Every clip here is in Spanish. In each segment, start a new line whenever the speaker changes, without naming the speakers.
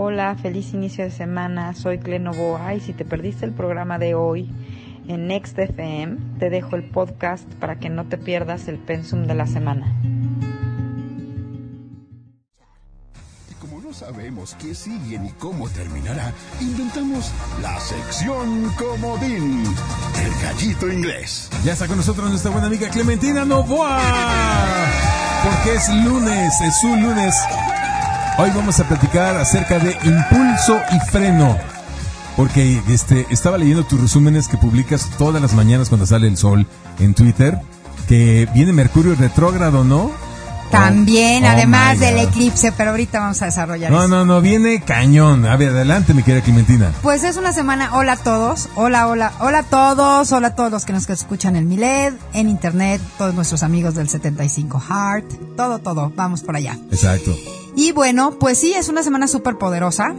Hola, feliz inicio de semana. Soy Clenovoa y si te perdiste el programa de hoy en Next FM, te dejo el podcast para que no te pierdas el pensum de la semana.
Y como no sabemos qué sigue ni cómo terminará, inventamos la sección comodín, el gallito inglés.
Ya está con nosotros nuestra buena amiga Clementina Novoa. Porque es lunes, es un lunes. Hoy vamos a platicar acerca de impulso y freno. Porque este, estaba leyendo tus resúmenes que publicas todas las mañanas cuando sale el sol en Twitter. Que viene Mercurio retrógrado, ¿no?
También,
Oh,
además del eclipse, pero ahorita vamos a desarrollar
No,
eso.
no, no, viene cañón. A ver, adelante, mi querida Clementina.
Pues es una semana, hola a todos, hola, hola, hola a todos, hola a todos los que nos escuchan en Miled, en internet, todos nuestros amigos del 75 Heart, todo, todo, vamos por allá.
Exacto.
Y bueno, pues sí, es una semana súper poderosa.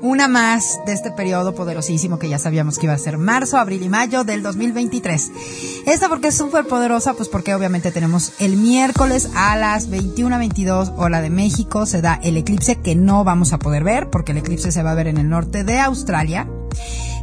Una más de este periodo poderosísimo que ya sabíamos que iba a ser marzo, abril y mayo del 2023. Esta porque es súper poderosa, pues porque obviamente tenemos el miércoles a las 21.22 hora de México se da el eclipse que no vamos a poder ver porque el eclipse se va a ver en el norte de Australia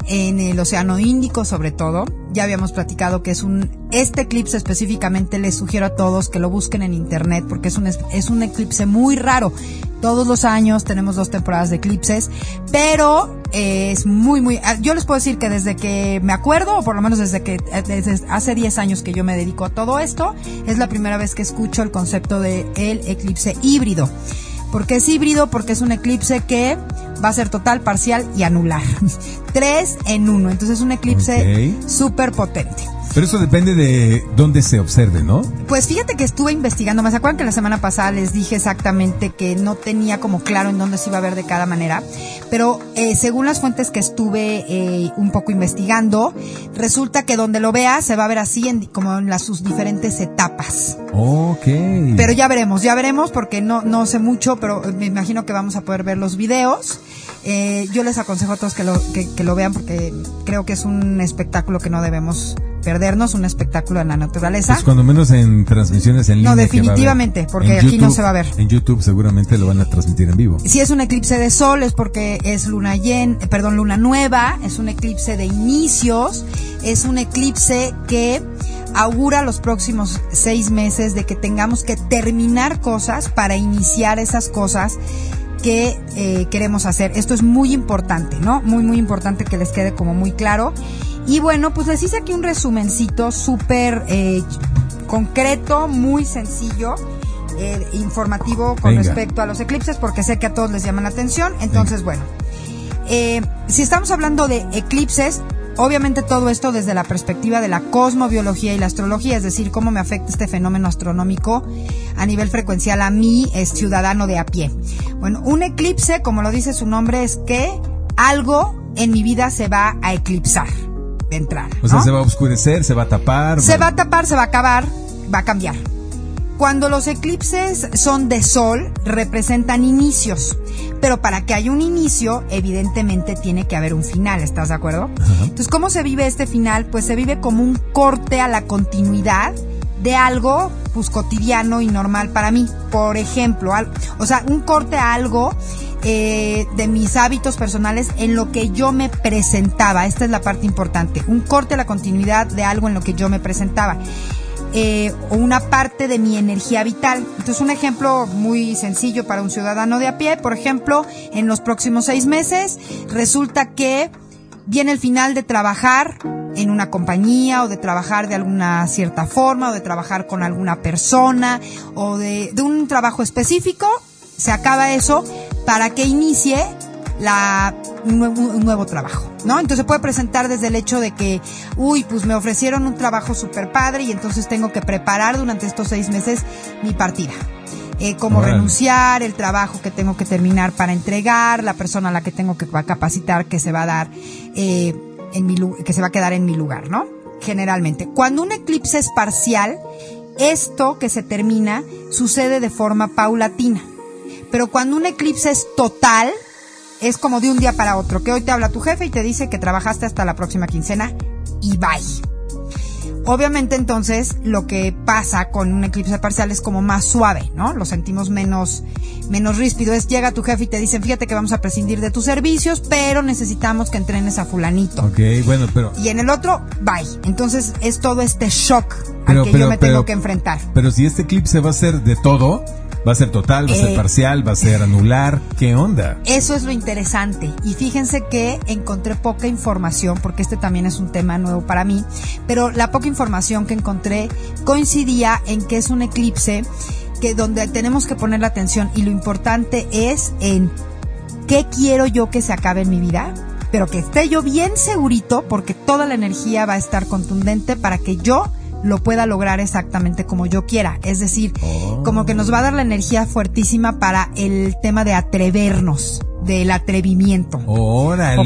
en el Océano Índico sobre todo. Ya habíamos platicado que es un, este eclipse específicamente les sugiero a todos que lo busquen en internet porque es un, es- un eclipse muy raro. Todos los años tenemos dos temporadas de eclipses, pero eh, es muy, muy, ah, yo les puedo decir que desde que me acuerdo, o por lo menos desde que, eh, desde hace 10 años que yo me dedico a todo esto, es la primera vez que escucho el concepto de el eclipse híbrido. ¿Por qué es híbrido? Porque es un eclipse que va a ser total, parcial y anular. Tres en uno. Entonces es un eclipse
Ok.
súper potente.
Pero eso depende de dónde se observe, ¿no?
Pues fíjate que estuve investigando, ¿me acuerdan que la semana pasada les dije exactamente que no tenía como claro en dónde se iba a ver de cada manera? Pero eh, según las fuentes que estuve eh, un poco investigando, resulta que donde lo veas se va a ver así en, como en las, sus diferentes etapas.
Ok.
Pero ya veremos, ya veremos porque no, no sé mucho, pero me imagino que vamos a poder ver los videos. Eh, yo les aconsejo a todos que lo, que, que lo vean porque creo que es un espectáculo que no debemos perdernos, un espectáculo en la naturaleza.
Pues cuando menos en transmisiones en línea.
No, definitivamente, porque aquí no se va a ver.
En YouTube seguramente lo van a transmitir en vivo.
Si es un eclipse de sol es porque es luna llen, eh, perdón, luna nueva, es un eclipse de inicios, es un eclipse que augura los próximos seis meses de que tengamos que terminar cosas para iniciar esas cosas que eh, queremos hacer. Esto es muy importante, ¿no? Muy, muy importante que les quede como muy claro. Y bueno, pues les hice aquí un resumencito súper eh, concreto, muy sencillo, eh, informativo con
Venga.
respecto a los eclipses, porque sé que a todos les llaman la atención. Entonces, bueno, eh, si estamos hablando de eclipses, obviamente todo esto desde la perspectiva de la cosmobiología y la astrología, es decir, cómo me afecta este fenómeno astronómico a nivel frecuencial a mí, es ciudadano de a pie. Bueno, un eclipse, como lo dice su nombre, es que algo en mi vida se va a eclipsar de entrar.
O sea, se va a oscurecer, se va a tapar.
Se va a tapar, se va a acabar, va a cambiar. Cuando los eclipses son de sol, representan inicios. Pero para que haya un inicio, evidentemente tiene que haber un final, ¿estás de acuerdo? Entonces, ¿cómo se vive este final? Pues se vive como un corte a la continuidad de algo pues cotidiano y normal para mí. Por ejemplo, al- o sea, un corte a algo eh, de mis hábitos personales en lo que yo me presentaba. Esta es la parte importante. Un corte a la continuidad de algo en lo que yo me presentaba. Eh, o una parte de mi energía vital. Entonces, un ejemplo muy sencillo para un ciudadano de a pie, por ejemplo, en los próximos seis meses, resulta que viene el final de trabajar en una compañía o de trabajar de alguna cierta forma o de trabajar con alguna persona o de un trabajo específico, se acaba eso para que inicie la, un, nuevo, un nuevo trabajo, ¿no? Entonces se puede presentar desde el hecho de que, uy, pues me ofrecieron un trabajo súper padre y entonces tengo que preparar durante estos seis meses mi partida. Eh, cómo renunciar, el trabajo que tengo que terminar para entregar, la persona a la que tengo que capacitar que se va a dar, eh, en mi, que se va a quedar en mi lugar, ¿no? Generalmente. Cuando un eclipse es parcial, esto que se termina sucede de forma paulatina. Pero cuando un eclipse es total, es como de un día para otro, que hoy te habla tu jefe y te dice que trabajaste hasta la próxima quincena y bye. Obviamente entonces lo que pasa con un eclipse parcial es como más suave, ¿no? Lo sentimos menos, menos ríspido. Es llega tu jefe y te dicen, fíjate que vamos a prescindir de tus servicios, pero necesitamos que entrenes a fulanito.
Ok, bueno, pero...
Y en el otro, bye. Entonces es todo este shock al que yo me tengo que enfrentar.
Pero si este eclipse va a ser de todo, ¿Va a ser total? ¿Va a ser
Eh,
parcial? ¿Va a ser anular? ¿Qué onda?
Eso es lo interesante. Y fíjense que encontré poca información, porque este también es un tema nuevo para mí, pero la poca información que encontré coincidía en que es un eclipse que donde tenemos que poner la atención y lo importante es en qué quiero yo que se acabe en mi vida, pero que esté yo bien segurito porque toda la energía va a estar contundente para que yo lo pueda lograr exactamente como yo quiera. Es decir,
Oh.
como que nos va a dar la energía fuertísima para el tema de atrevernos, del atrevimiento.
Órale.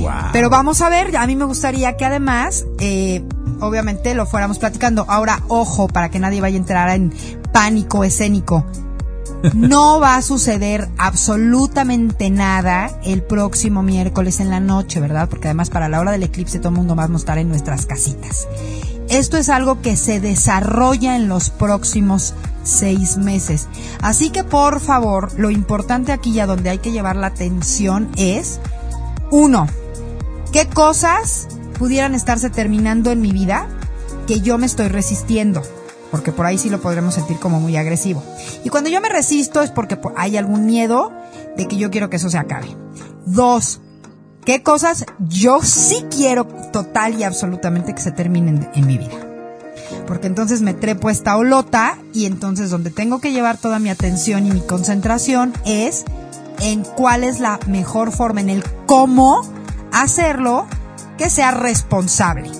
¿Ok? Pero vamos a ver, a mí me gustaría que además, eh, obviamente lo fuéramos platicando. Ahora, ojo, para que nadie vaya a entrar en pánico escénico. No va a suceder absolutamente nada el próximo miércoles en la noche, ¿verdad? Porque además para la hora del eclipse todo el mundo vamos a estar en nuestras casitas. Esto es algo que se desarrolla en los próximos seis meses. Así que por favor, lo importante aquí y a donde hay que llevar la atención es, uno, ¿qué cosas pudieran estarse terminando en mi vida que yo me estoy resistiendo? Porque por ahí sí lo podremos sentir como muy agresivo. Y cuando yo me resisto es porque po- hay algún miedo de que yo quiero que eso se acabe. Dos, ¿qué cosas yo sí quiero total y absolutamente que se terminen en mi vida? Porque entonces me trepo esta olota y entonces donde tengo que llevar toda mi atención y mi concentración es en cuál es la mejor forma, en el cómo hacerlo que sea responsable.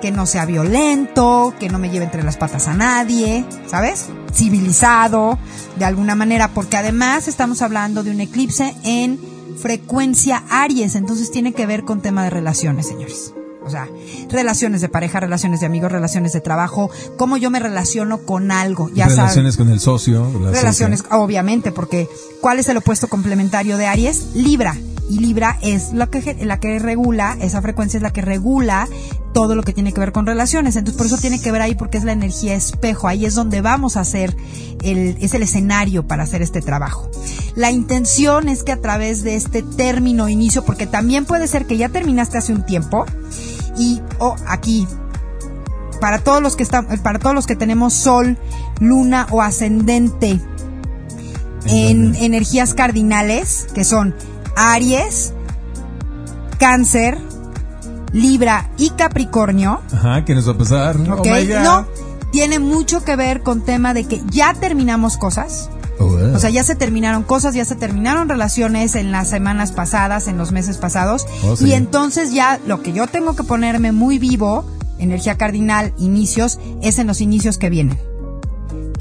Que no sea violento, que no me lleve entre las patas a nadie, ¿sabes? Civilizado, de alguna manera, porque además estamos hablando de un eclipse en frecuencia Aries, entonces tiene que ver con tema de relaciones, señores. O sea, relaciones de pareja, relaciones de amigos, relaciones de trabajo, cómo yo me relaciono con algo, ya saben.
relaciones con el socio. la
Relaciones,
socia.
obviamente, porque ¿cuál es el opuesto complementario de Aries? Libra. Y Libra es la que, la que regula, esa frecuencia es la que regula todo lo que tiene que ver con relaciones. Entonces, por eso tiene que ver ahí porque es la energía espejo. Ahí es donde vamos a hacer el, es el escenario para hacer este trabajo. La intención es que a través de este término inicio, porque también puede ser que ya terminaste hace un tiempo y, oh, aquí, para todos los que están, para todos los que tenemos sol, luna o ascendente en energías cardinales, que son Aries, Cáncer, Libra y Capricornio,
Ajá, ¿qué nos va a pasar?
¿ok?
Oh my God.
no, tiene mucho que ver con tema de que ya terminamos cosas,
Oh,
o sea, ya se terminaron cosas, ya se terminaron relaciones en las semanas pasadas, en los meses pasados.
Oh, sí.
Y entonces ya lo que yo tengo que ponerme muy vivo, energía cardinal, inicios, es en los inicios que vienen.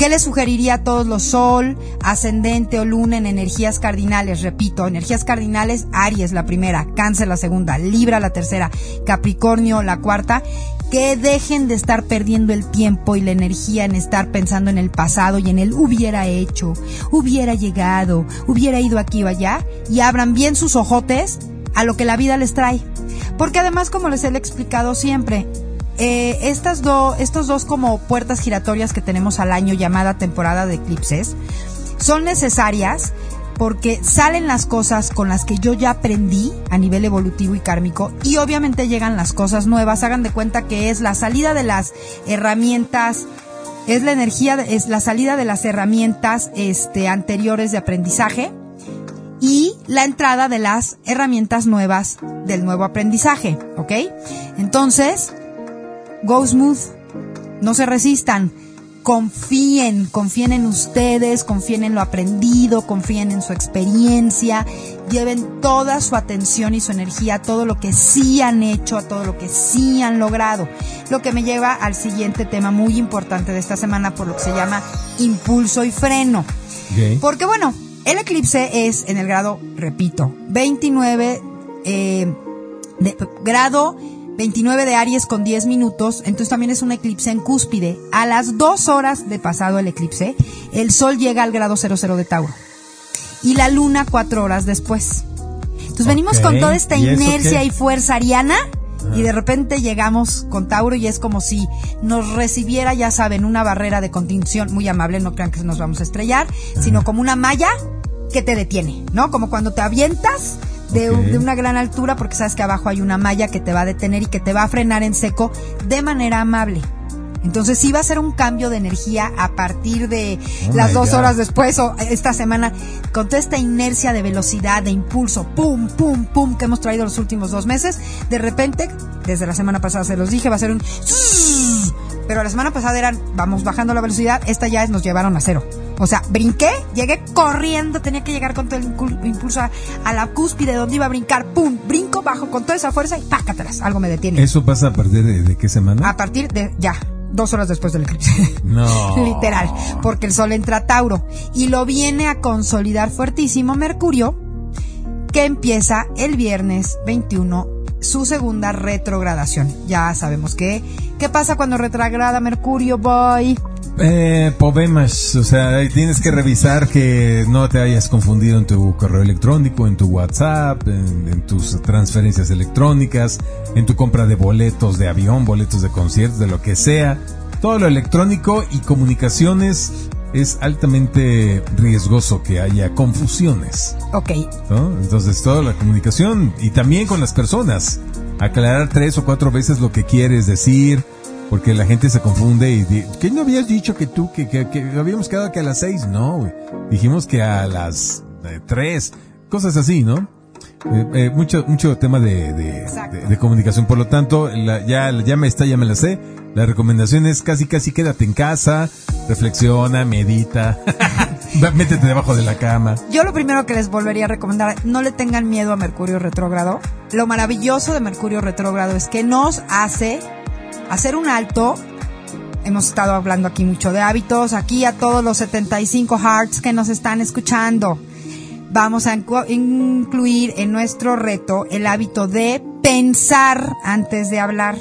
¿Qué le sugeriría a todos los sol, ascendente o luna en energías cardinales? Repito, energías cardinales, Aries la primera, Cáncer la segunda, Libra la tercera, Capricornio la cuarta. Que dejen de estar perdiendo el tiempo y la energía en estar pensando en el pasado y en el hubiera hecho, hubiera llegado, hubiera ido aquí o allá y abran bien sus ojotes a lo que la vida les trae. Porque además, como les he explicado siempre, eh, estas do- estos dos como puertas giratorias que tenemos al año llamada temporada de eclipses son necesarias porque salen las cosas con las que yo ya aprendí a nivel evolutivo y kármico y obviamente llegan las cosas nuevas. Hagan de cuenta que es la salida de las herramientas, es la energía, es la salida de las herramientas este, anteriores de aprendizaje y la entrada de las herramientas nuevas del nuevo aprendizaje, ¿ok? Entonces, go smooth, no se resistan, confíen, confíen en ustedes, confíen en lo aprendido, confíen en su experiencia, lleven toda su atención y su energía a todo lo que sí han hecho, a todo lo que sí han logrado. Lo que me lleva al siguiente tema muy importante de esta semana por lo que se llama impulso y freno. Porque bueno, el eclipse es en el grado, repito, 29 eh, de, grado 29 de Aries con 10 minutos, entonces también es un eclipse en cúspide. A las dos horas de pasado el eclipse, el sol llega al grado 00 de Tauro y la luna cuatro horas después. Entonces venimos con toda esta
¿y eso
inercia y fuerza ariana Y de repente llegamos con Tauro y es como si nos recibiera, ya saben, una barrera de contención muy amable, no crean que nos vamos a estrellar, sino como una malla que te detiene, ¿no? Como cuando te avientas de, una gran altura porque sabes que abajo hay una malla que te va a detener y que te va a frenar en seco de manera amable. Entonces sí va a ser un cambio de energía a partir de
Oh
las dos
God.
horas después o esta semana, con toda esta inercia de velocidad, de impulso, pum, pum, pum, que hemos traído los últimos dos meses, de repente, desde la semana pasada se los dije, va a ser un... Pero la semana pasada eran, vamos bajando la velocidad, esta ya es, nos llevaron a cero. O sea, brinqué, llegué corriendo, tenía que llegar con todo el impulso a, a la cúspide donde iba a brincar, pum, brinco, bajo con toda esa fuerza y pácatelas, algo me detiene.
¿Eso pasa a partir de, de qué semana?
A partir de, ya, dos horas después del eclipse.
No.
Literal, porque el Sol entra a Tauro y lo viene a consolidar fuertísimo Mercurio, que empieza el viernes 21 su segunda retrogradación. Ya sabemos que qué pasa cuando retrograda Mercurio, boy.
Eh, problemas, o sea, tienes que revisar que no te hayas confundido en tu correo electrónico, en tu WhatsApp, en, en tus transferencias electrónicas, en tu compra de boletos de avión, boletos de conciertos, de lo que sea. Todo lo electrónico y comunicaciones es altamente riesgoso que haya confusiones.
Ok,
¿no? Entonces, toda la comunicación y también con las personas. Aclarar tres o cuatro veces lo que quieres decir, porque la gente se confunde y di- ¿qué no habías dicho que tú, que, que, que habíamos quedado que a las seis? No, güey. Dijimos que a las eh, tres, cosas así, ¿no? Eh, eh, mucho, mucho tema de, de,
Exacto.
de- de comunicación. Por lo tanto, la- ya, ya me está, ya me la sé. La recomendación es casi, casi quédate en casa, reflexiona, medita, métete debajo de la cama.
yo lo primero que les volvería a recomendar, no le tengan miedo a Mercurio retrógrado. Lo maravilloso de Mercurio retrógrado es que nos hace hacer un alto Hemos estado hablando aquí mucho de hábitos. Aquí a todos los 75 hearts que nos están escuchando. Vamos a incluir en nuestro reto el hábito de pensar antes de hablar.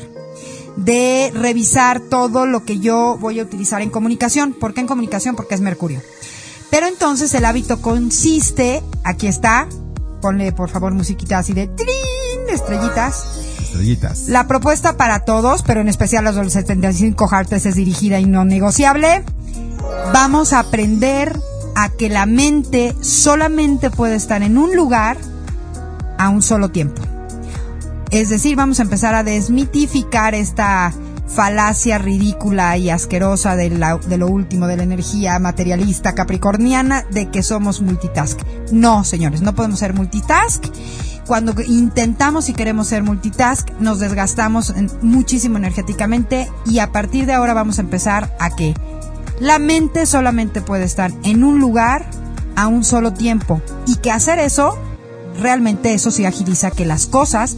De revisar todo lo que yo voy a utilizar en comunicación. ¿Por qué en comunicación? Porque es Mercurio. Pero entonces el hábito consiste, aquí está, ponle por favor musiquita así de trin, estrellitas. La propuesta para todos, pero en especial los del 75 Hearts es dirigida y no negociable. Vamos a aprender a que la mente solamente puede estar en un lugar a un solo tiempo. Es decir, vamos a empezar a desmitificar esta falacia ridícula y asquerosa de, la- de lo último de la energía materialista capricorniana de que somos multitask. No, señores, no podemos ser multitask. Cuando intentamos y queremos ser multitask, nos desgastamos muchísimo energéticamente y a partir de ahora vamos a empezar a que la mente solamente puede estar en un lugar a un solo tiempo y que hacer eso, realmente eso sí agiliza que las cosas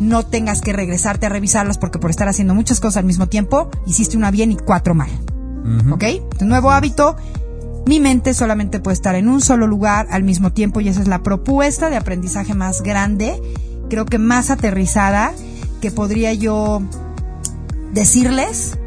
no tengas que regresarte a revisarlas porque por estar haciendo muchas cosas al mismo tiempo, hiciste una bien y cuatro mal. ¿Ok? Tu nuevo hábito, mi mente solamente puede estar en un solo lugar al mismo tiempo y esa es la propuesta de aprendizaje más grande, creo que más aterrizada que podría yo decirles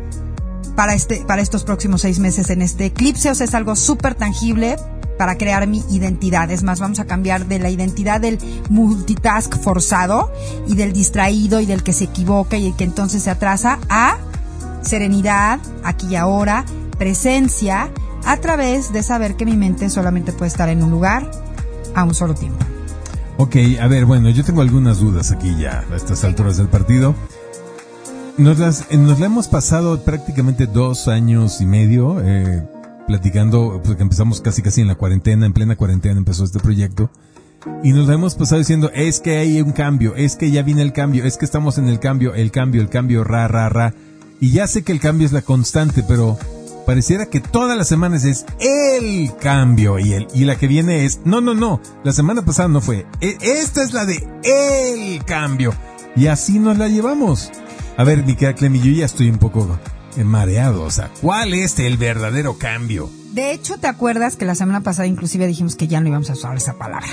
para este para estos próximos seis meses en este eclipse. O sea, es algo súper tangible para crear mi identidad. Es más, vamos a cambiar de la identidad del multitask forzado y del distraído y del que se equivoca y el que entonces se atrasa a serenidad, aquí y ahora, presencia, a través de saber que mi mente solamente puede estar en un lugar a un solo tiempo.
Ok, a ver, bueno, yo tengo algunas dudas aquí ya a estas alturas del partido. Nos, las, eh, nos la hemos pasado prácticamente dos años y medio eh, platicando, porque empezamos casi casi en la cuarentena, en plena cuarentena empezó este proyecto. Y nos la hemos pasado diciendo, es que hay un cambio, es que ya viene el cambio, es que estamos en el cambio, el cambio, el cambio, ra, ra, ra. Y ya sé que el cambio es la constante, pero pareciera que todas las semanas es el cambio y el y la que viene es no no no la semana pasada no fue E- esta es la de el cambio y así nos la llevamos a ver mi querida Clemi yo ya estoy un poco mareado o sea cuál es el verdadero cambio
De hecho, ¿te acuerdas que la semana pasada inclusive dijimos que ya no íbamos a usar esa palabra?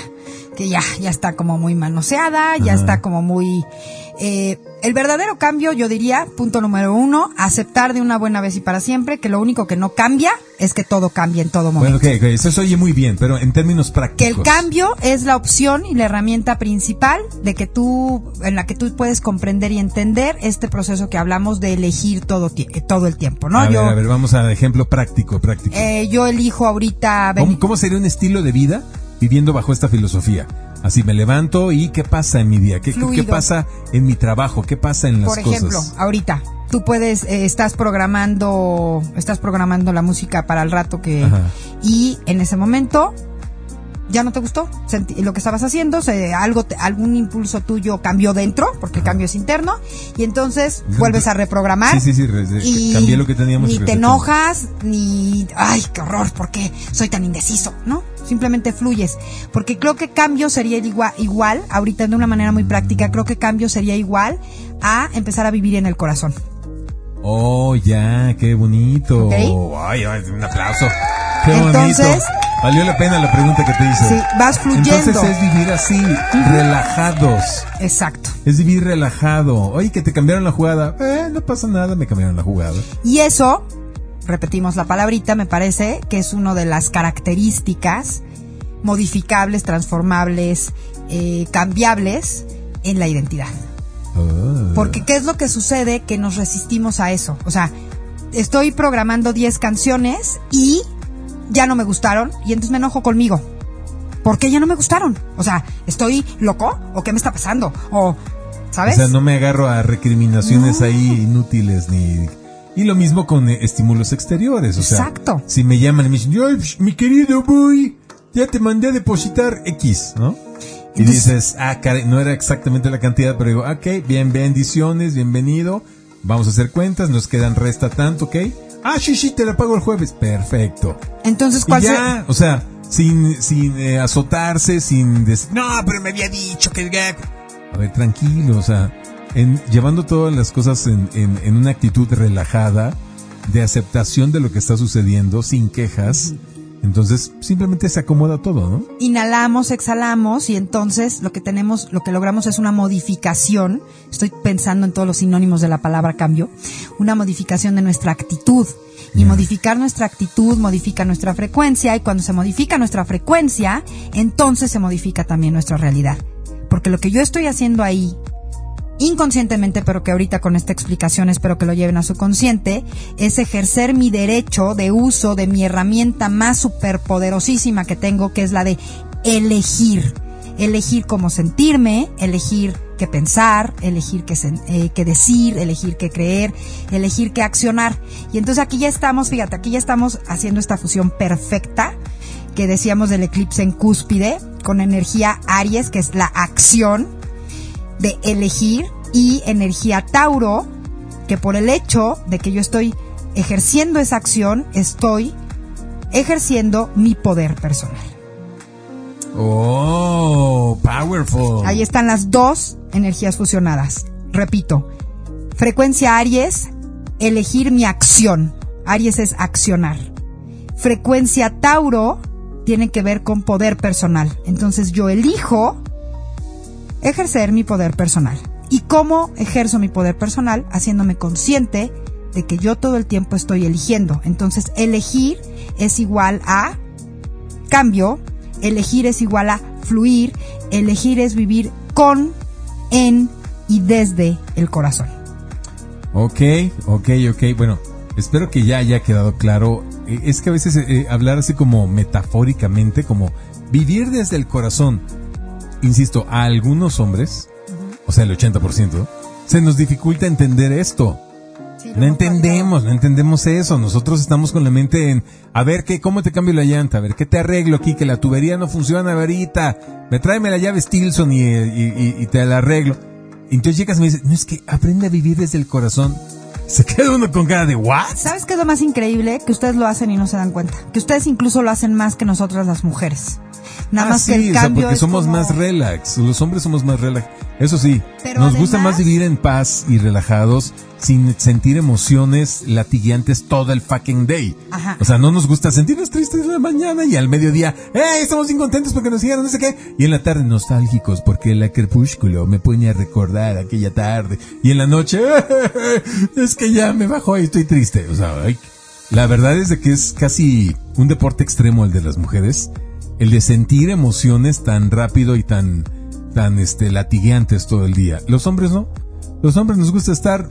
Que ya, ya está como muy manoseada, ya
Ajá.
está como muy Eh, el verdadero cambio, yo diría, punto número uno, aceptar de una buena vez y para siempre que lo único que no cambia es que todo cambia en todo momento.
Bueno, ok, ok, eso se oye muy bien, pero en términos prácticos.
Que el cambio es la opción y la herramienta principal de que tú, en la que tú puedes comprender y entender este proceso que hablamos de elegir todo, eh, todo el tiempo, ¿no?
A
yo,
ver, a ver, vamos a ejemplo práctico, práctico.
eh, yo elijo ahorita
¿Cómo, cómo sería un estilo de vida viviendo bajo esta filosofía? Así me levanto y ¿qué pasa en mi día? ¿Qué, pasa en mi trabajo? ¿Qué pasa en las
Por ejemplo,
cosas?
ahorita tú puedes, eh, estás programando, estás programando la música para el rato que
Ajá.
y en ese momento ya no te gustó Senti- lo que estabas haciendo, se, algo, te- algún impulso tuyo cambió dentro, porque el cambio es interno y entonces vuelves a reprogramar.
Sí, sí, sí,
y
cambié lo que teníamos
Ni te enojas, ni, ay, qué horror, ¿por qué soy tan indeciso? ¿No? Simplemente fluyes. Porque creo que cambio sería igual, igual, ahorita de una manera muy práctica, creo que cambio sería igual a empezar a vivir en el corazón.
Oh, ya, qué bonito. Ay, un aplauso. Qué
Entonces-
bonito. Valió la pena la pregunta que te hice.
Sí, vas fluyendo.
Entonces es vivir así, relajados.
Exacto.
Es vivir relajado. Oye, que te cambiaron la jugada. Eh, no pasa nada, me cambiaron la jugada.
Y eso, repetimos la palabrita, me parece que es una de las características modificables, transformables, eh, cambiables en la identidad.
Oh.
Porque ¿qué es lo que sucede? Que nos resistimos a eso. O sea, estoy programando 10 canciones y ya no me gustaron y entonces me enojo conmigo. ¿Por qué ya no me gustaron? O sea, ¿estoy loco? ¿O qué me está pasando? O, ¿sabes?
O sea, no me agarro a recriminaciones ahí inútiles ni... Y lo mismo con eh, estímulos exteriores, o sea,
Exacto.
si me llaman y me dicen, "Ay, psh, mi querido boy, ya te mandé a depositar X, ¿no? Y
Entonces-
dices, ah, caray, no era exactamente la cantidad, pero digo, ok, bien, bendiciones, bienvenido, vamos a hacer cuentas, nos quedan resta tanto, ok. Ah, sí, sí, te la pago el jueves, perfecto.
Entonces,
Y
¿cuál se-
ya, o sea, sin, sin eh, azotarse, sin decir, no, pero me había dicho que... A ver, tranquilo, o sea, en, llevando todas las cosas en, en, en una actitud relajada, de aceptación de lo que está sucediendo, sin quejas, entonces simplemente se acomoda todo, ¿no?
inhalamos, exhalamos y entonces lo que tenemos, lo que logramos es una modificación. Estoy pensando en todos los sinónimos de la palabra cambio, una modificación de nuestra actitud. Y modificar nuestra actitud modifica nuestra frecuencia y cuando se modifica nuestra frecuencia, entonces se modifica también nuestra realidad. Porque lo que yo estoy haciendo ahí inconscientemente, pero que ahorita con esta explicación espero que lo lleven a su consciente, es ejercer mi derecho de uso de mi herramienta más superpoderosísima que tengo, que es la de elegir. Elegir cómo sentirme, elegir qué pensar, elegir qué, eh, qué decir, elegir qué creer, elegir qué accionar. Y entonces aquí ya estamos, fíjate, aquí ya estamos haciendo esta fusión perfecta que decíamos del eclipse en cúspide, con energía Aries, que es la acción, de elegir y energía Tauro, que por el hecho de que yo estoy ejerciendo esa acción, estoy ejerciendo mi poder personal.
Oh, powerful.
Ahí están las dos energías fusionadas. Repito, frecuencia Aries, elegir mi acción. Aries es accionar. Frecuencia Tauro tiene que ver con poder personal. Entonces yo elijo ejercer mi poder personal. ¿Y cómo ejerzo mi poder personal? Haciéndome consciente de que yo todo el tiempo estoy eligiendo. Entonces elegir es igual a cambio, elegir es igual a fluir, elegir es vivir con, en y desde el corazón.
Ok, ok, ok. Bueno, espero que ya haya quedado claro. Eh, Es que a veces eh, hablar así como metafóricamente, como vivir desde el corazón, insisto, a algunos hombres, o sea, el 80%, se nos dificulta entender esto. No entendemos, no entendemos eso. Nosotros estamos con la mente en, a ver qué, cómo te cambio la llanta, a ver qué te arreglo aquí, que la tubería no funciona ahorita. Me tráeme la llave Stilson y, y, y- y te la arreglo. Y entonces llegas y me dices, no es que aprende a vivir desde el corazón. Se queda uno con cara de, ¿what?
¿Sabes qué es lo más increíble? Que ustedes lo hacen y no se dan cuenta. Que ustedes incluso lo hacen más que nosotras las mujeres. Nada
Ah,
más que
sí, o sea, porque somos
como-
más relax. Los hombres somos más relax. Eso sí,
Pero
nos gusta más vivir en paz y relajados sin sentir emociones latigueantes todo el fucking day.
Ajá.
O sea, no nos gusta sentirnos tristes en la mañana y al mediodía, ¡eh! Estamos bien contentos porque nos hicieron no sé qué. Y en la tarde nostálgicos porque el crepúsculo me pone a recordar aquella tarde. Y en la noche, es que ya me bajó y estoy triste. O sea, ay, la verdad es de que es casi un deporte extremo el de las mujeres. El de sentir emociones tan rápido y tan, tan, este, latigueantes todo el día. Los hombres no. Los hombres nos gusta estar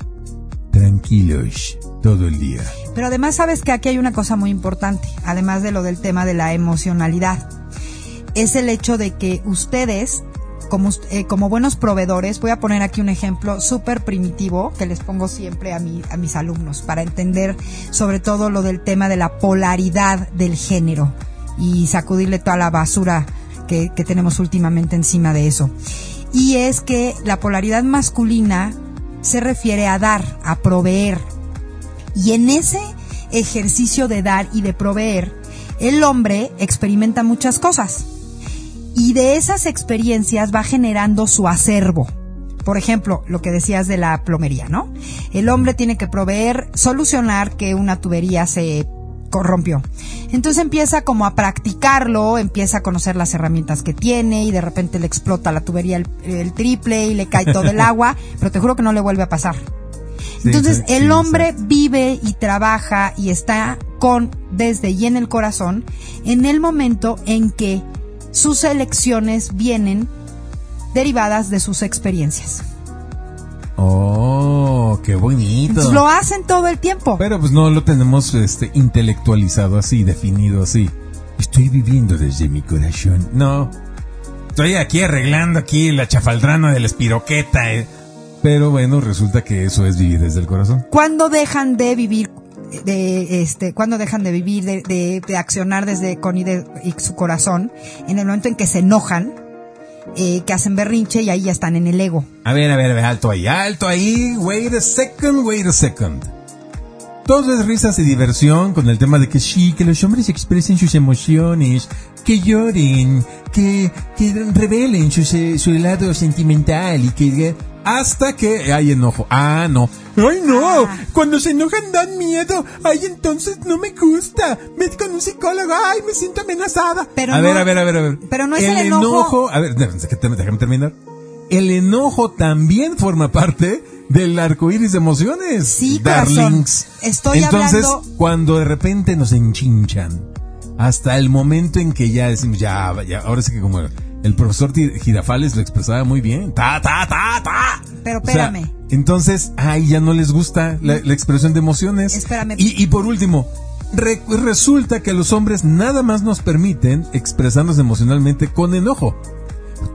tranquilos todo el día.
Pero además sabes que aquí hay una cosa muy importante, además de lo del tema de la emocionalidad. Es el hecho de que ustedes, como, eh, como buenos proveedores, voy a poner aquí un ejemplo súper primitivo que les pongo siempre a, mi, a mis alumnos para entender sobre todo lo del tema de la polaridad del género y sacudirle toda la basura que, tenemos últimamente encima de eso. Y es que la polaridad masculina se refiere a dar, a proveer, y en ese ejercicio de dar y de proveer, el hombre experimenta muchas cosas. Y de esas experiencias va generando su acervo. Por ejemplo, lo que decías de la plomería, ¿no? El hombre tiene que proveer, solucionar que una tubería se corrompió. Entonces empieza como a practicarlo, empieza a conocer las herramientas que tiene y de repente le explota la tubería el, el triple y le cae todo el agua, pero te juro que no le vuelve a pasar. Entonces
sí,
el hombre vive y trabaja y está con desde y en el corazón en el momento en que sus elecciones vienen derivadas de sus experiencias.
Oh, qué bonito.
Entonces, lo hacen todo el tiempo.
Pero pues no lo tenemos este intelectualizado así, definido así. Estoy viviendo desde mi corazón. No. Estoy aquí arreglando aquí la chafaldrana de la espiroqueta. eh. Pero bueno, resulta que eso es vivir desde el corazón.
¿Cuándo dejan de vivir de este cuando dejan de vivir de, de- de accionar desde con y, de- y su corazón en el momento en que se enojan que hacen berrinche y ahí ya están en el ego
A ver, a ver, a ver, alto ahí, alto ahí. Wait a second, wait a second. Todo es risas y diversión con el tema de que sí, que los hombres expresen sus emociones, que lloren, que, que revelen su, su lado sentimental y que... Hasta que hay enojo. Ah, no. ¡Ay, no!
Ah.
Cuando se enojan dan miedo. ¡Ay, entonces no me gusta! Vete con un psicólogo. ¡Ay, me siento amenazada!
Pero
a
no-
ver, a ver, a ver, a ver.
pero no es el enojo-
A ver, déjame, déjame terminar. El enojo también forma parte del arco iris de emociones.
Sí, corazón.
darlings.
Estoy
Entonces,
hablando-
cuando de repente nos enchinchan, hasta el momento en que ya decimos, ya, ya, ahora sí que como el profesor Girafales lo expresaba muy bien. ¡Ta, ta, ta, ta!
Pero
O sea,
espérame.
entonces, ay, ya no les gusta la, la expresión de emociones.
Espérame.
Y, y por último, re- resulta que los hombres nada más nos permiten expresarnos emocionalmente con enojo.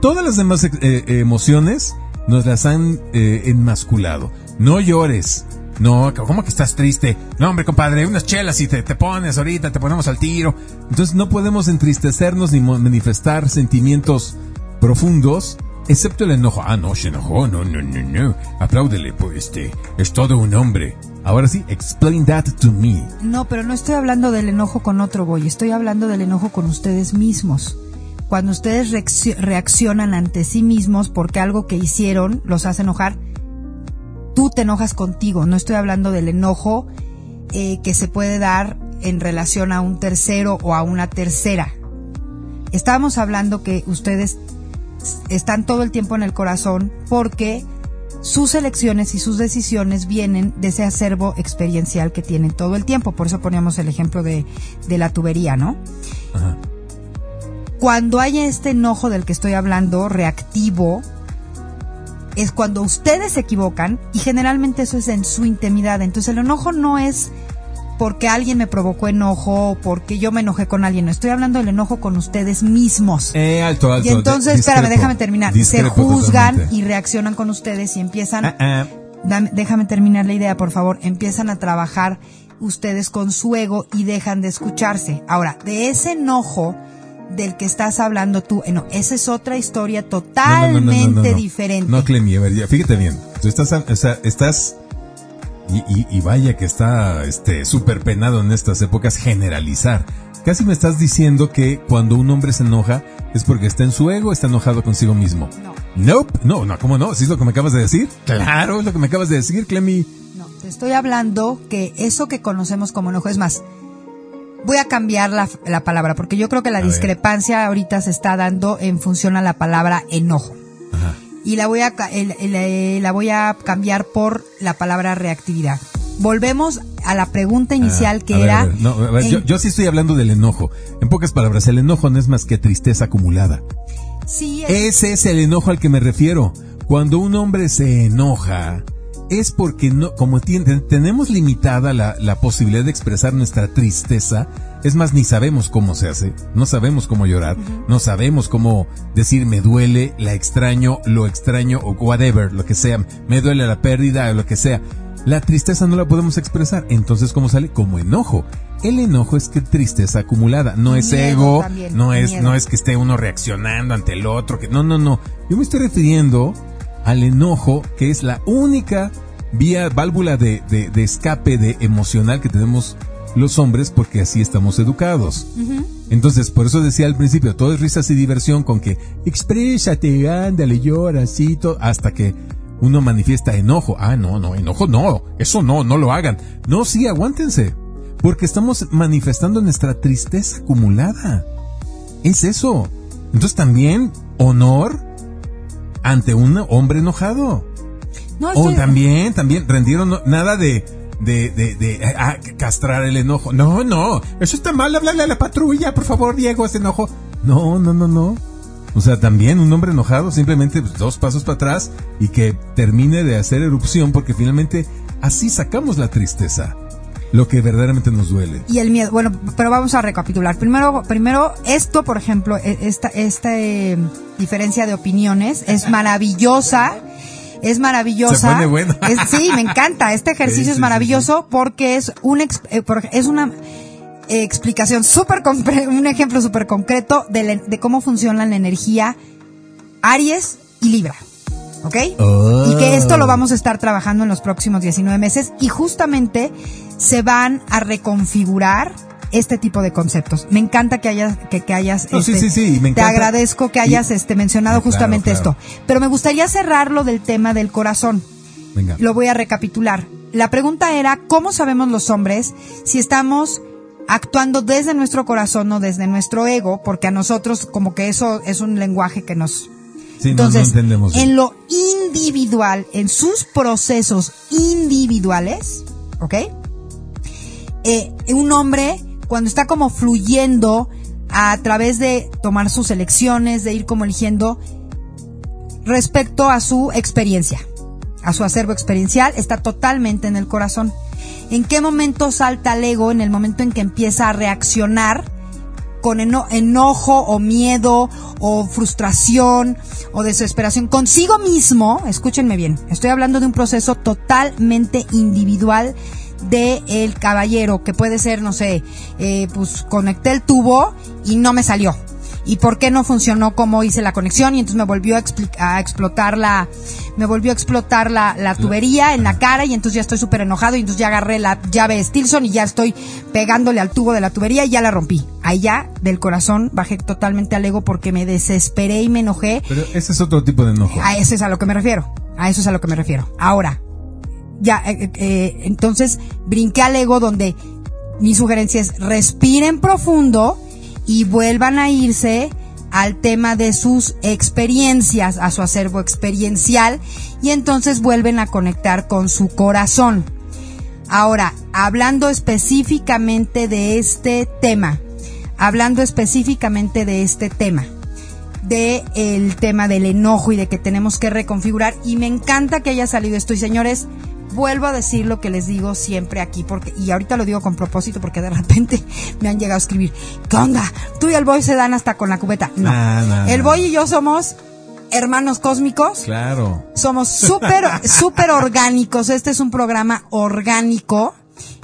Todas las demás eh, eh, emociones nos las han eh, enmasculado. No llores. No, ¿cómo que estás triste? No, hombre, compadre, unas chelas y te, te pones ahorita, te ponemos al tiro. Entonces no podemos entristecernos ni manifestar sentimientos profundos, excepto el enojo. Ah, no, se enojó, no, no, no, no. Apláudele, pues, este, es todo un hombre. Ahora sí, explain that to me.
No, pero no estoy hablando del enojo con otro boy, estoy hablando del enojo con ustedes mismos. Cuando ustedes reacci- reaccionan ante sí mismos porque algo que hicieron los hace enojar, tú te enojas contigo. No estoy hablando del enojo eh, que se puede dar en relación a un tercero o a una tercera. Estábamos hablando que ustedes están todo el tiempo en el corazón porque sus elecciones y sus decisiones vienen de ese acervo experiencial que tienen todo el tiempo. Por eso poníamos el ejemplo de, de la tubería, ¿no?
Ajá.
Cuando hay este enojo del que estoy hablando, reactivo, es cuando ustedes se equivocan y generalmente eso es en su intimidad. Entonces el enojo no es porque alguien me provocó enojo o porque yo me enojé con alguien. No, estoy hablando del enojo con ustedes mismos.
Eh, alto, alto.
Y entonces,
de-
espérame,
discrepo,
déjame terminar. Se
discrepo
juzgan
totalmente.
y reaccionan con ustedes y empiezan,
Ah, ah.
dame- déjame terminar la idea, por favor, empiezan a trabajar ustedes con su ego y dejan de escucharse. Ahora, de ese enojo del que estás hablando tú, eh, no, esa es otra historia totalmente
no, no, no.
diferente.
No, Clemi, a ver, ya, fíjate bien. Tú estás, o sea, estás, y, y- y vaya que está, este, súper penado en estas épocas generalizar. casi me estás diciendo que cuando un hombre se enoja es porque está en su ego, está enojado consigo mismo.
No.
Nope, no, no, ¿cómo no? ¿Sí es lo que me acabas de decir? Claro, es lo que me acabas de decir, Clemi.
No, te estoy hablando que eso que conocemos como enojo es más. Voy a cambiar la, la palabra porque yo creo que la
A ver.
discrepancia ahorita se está dando en función a la palabra enojo.
Ajá.
y la voy a el- eh, la voy a cambiar por la palabra reactividad. Volvemos a la pregunta inicial
Ah,
que
a ver,
era
a ver, no, a ver,
en-
yo, yo sí estoy hablando del enojo. En pocas palabras, el enojo no es más que tristeza acumulada.
sí, es-
Ese es el enojo al que me refiero. Cuando un hombre se enoja, es porque no, como tien- tenemos limitada la, la posibilidad de expresar nuestra tristeza, es más, ni sabemos cómo se hace, no sabemos cómo llorar, no sabemos cómo decir me duele, la extraño, lo extraño, o whatever, lo que sea, me duele la pérdida, o lo que sea. La tristeza no la podemos expresar, entonces ¿cómo sale? Como enojo. El enojo es que tristeza acumulada, no es
Miedo
ego,
también,
no es,
miedo.
no es que esté uno reaccionando ante el otro, que no, no, no. Yo me estoy refiriendo al enojo, que es la única vía, válvula de, de, de escape de emocional que tenemos los hombres, porque así estamos educados. Entonces, por eso decía al principio, todo es risas y diversión con que exprésate, ándale, llora, así, hasta que uno manifiesta enojo. Ah, no, no, enojo no, eso no, no lo hagan. No, sí, aguántense, porque estamos manifestando nuestra tristeza acumulada. Es eso. Entonces también honor ante un hombre enojado.
no,
O también, también rendieron nada de, de, de, de eh, ah, castrar el enojo. No, no, eso está mal, háblale a la patrulla, por favor, Diego, ese enojo. No, no, no, no. O sea, también un hombre enojado, simplemente pues, dos pasos para atrás y que termine de hacer erupción, porque finalmente así sacamos la tristeza, lo que verdaderamente nos duele.
y el miedo. Bueno, pero vamos a recapitular. Primero, primero esto, por ejemplo, e- esta, esta eh, diferencia de opiniones es maravillosa. Es maravillosa.
Se pone bueno.
Es- sí, me encanta. Este ejercicio
Sí,
es
sí,
maravilloso porque es un eh, es una eh, explicación súper un ejemplo súper concreto de, la- de cómo funciona la energía Aries y Libra. ¿Ok?
Oh.
Y que esto lo vamos a estar trabajando en los próximos 19 meses y justamente se van a reconfigurar este tipo de conceptos. Me encanta que hayas, que, que hayas,
No, sí,
este,
sí, sí, me
te agradezco que
Y-
hayas este mencionado
Ah, claro,
justamente
claro.
esto. Pero me gustaría cerrarlo del tema del corazón.
Venga.
Lo voy a recapitular. La pregunta era, ¿cómo sabemos los hombres si estamos actuando desde nuestro corazón o desde nuestro ego? Porque a nosotros como que eso es un lenguaje que nos...
Sí, no- no,
Entonces,
entendemos. bien.
en lo individual, en sus procesos individuales, ¿ok? Eh, un hombre, cuando está como fluyendo a través de tomar sus elecciones, de ir como eligiendo, respecto a su experiencia, a su acervo experiencial, está totalmente en el corazón. ¿En qué momento salta el ego? En el momento en que empieza a reaccionar con eno- enojo o miedo o frustración o desesperación consigo mismo, escúchenme bien, estoy hablando de un proceso totalmente individual de el caballero, que puede ser, no sé, eh, pues conecté el tubo y no me salió. ¿Y por qué no funcionó como hice la conexión? Y entonces me volvió a, explotar la, me volvió a explotar la, la tubería en la cara y entonces ya estoy súper enojado y entonces ya agarré la llave Stilson y ya estoy pegándole al tubo de la tubería y ya la rompí. Ahí ya del corazón bajé totalmente al ego porque me desesperé y me enojé.
Pero ese es otro tipo de enojo.
A eso es a lo que me refiero. A eso es a lo que me refiero. Ahora, ya, eh, eh, eh, entonces brinqué al ego donde mi sugerencia es respiren profundo y vuelvan a irse al tema de sus experiencias, a su acervo experiencial y entonces vuelven a conectar con su corazón. Ahora, hablando específicamente de este tema, hablando específicamente de este tema, de el tema del enojo y de que tenemos que reconfigurar y me encanta que haya salido esto y señores vuelvo a decir lo que les digo siempre aquí porque y ahorita lo digo con propósito porque de repente me han llegado a escribir ¿qué onda? tú y el boy se dan hasta con la cubeta no,
Nah, nah,
el boy y yo somos hermanos cósmicos
Claro.
somos súper, súper orgánicos. Este es un programa orgánico.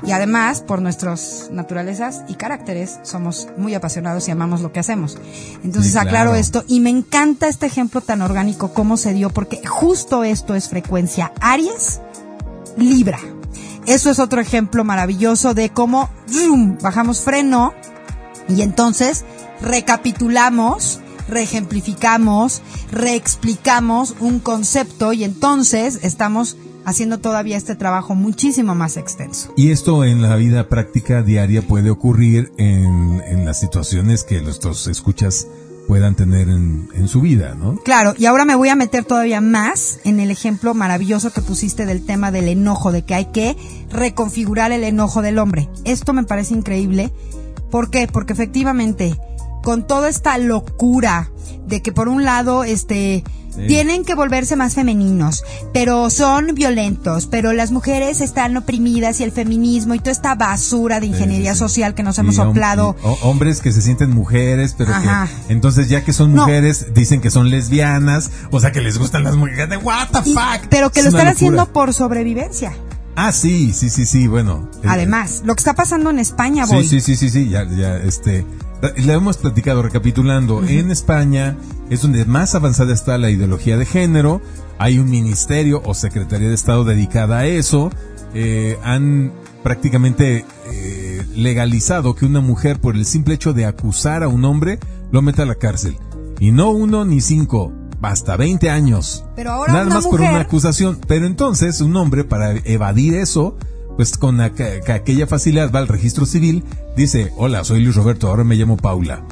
Y además, por nuestras naturalezas y caracteres, somos muy apasionados y amamos lo que hacemos. Entonces
Sí, claro.
aclaro esto. Y me encanta este ejemplo tan orgánico, cómo se dio, porque justo esto es frecuencia Aries, Libra. Eso es otro ejemplo maravilloso de cómo bajamos freno Y entonces recapitulamos, reejemplificamos, reexplicamos un concepto y entonces estamos haciendo todavía este trabajo muchísimo más extenso.
Y esto en la vida práctica diaria puede ocurrir en, en las situaciones que nuestros escuchas puedan tener en, en, su vida, ¿no?
Claro, y ahora me voy a meter todavía más en el ejemplo maravilloso que pusiste del tema del enojo, de que hay que reconfigurar el enojo del hombre. Esto me parece increíble. ¿Por qué? Porque efectivamente, con toda esta locura de que por un lado, este, Sí. Tienen que volverse más femeninos, pero son violentos, pero las mujeres están oprimidas y el feminismo y toda esta basura de ingeniería sí, sí, social que nos hemos soplado.
hombres que se sienten mujeres, pero Ajá. que entonces ya que son mujeres no. dicen que son lesbianas, o sea que les gustan las mujeres de what the
y,
fuck.
Pero que es lo están haciendo por sobrevivencia.
Ah, sí, sí, sí, sí, bueno.
Además, lo que está pasando en España, voy.
Sí, sí, sí, sí, sí, ya, ya, este, le hemos platicado, recapitulando, uh -huh. en España es donde más avanzada está la ideología de género, hay un ministerio o secretaría de Estado dedicada a eso, eh, han prácticamente eh, legalizado que una mujer por el simple hecho de acusar a un hombre lo meta a la cárcel. Y no uno ni cinco, hasta 20 años.
Pero ahora
Nada
una
más
mujer...
por una acusación. Pero entonces un hombre para evadir eso, pues con aqu aquella facilidad va al registro civil, dice, hola, soy Luis Roberto, ahora me llamo Paula.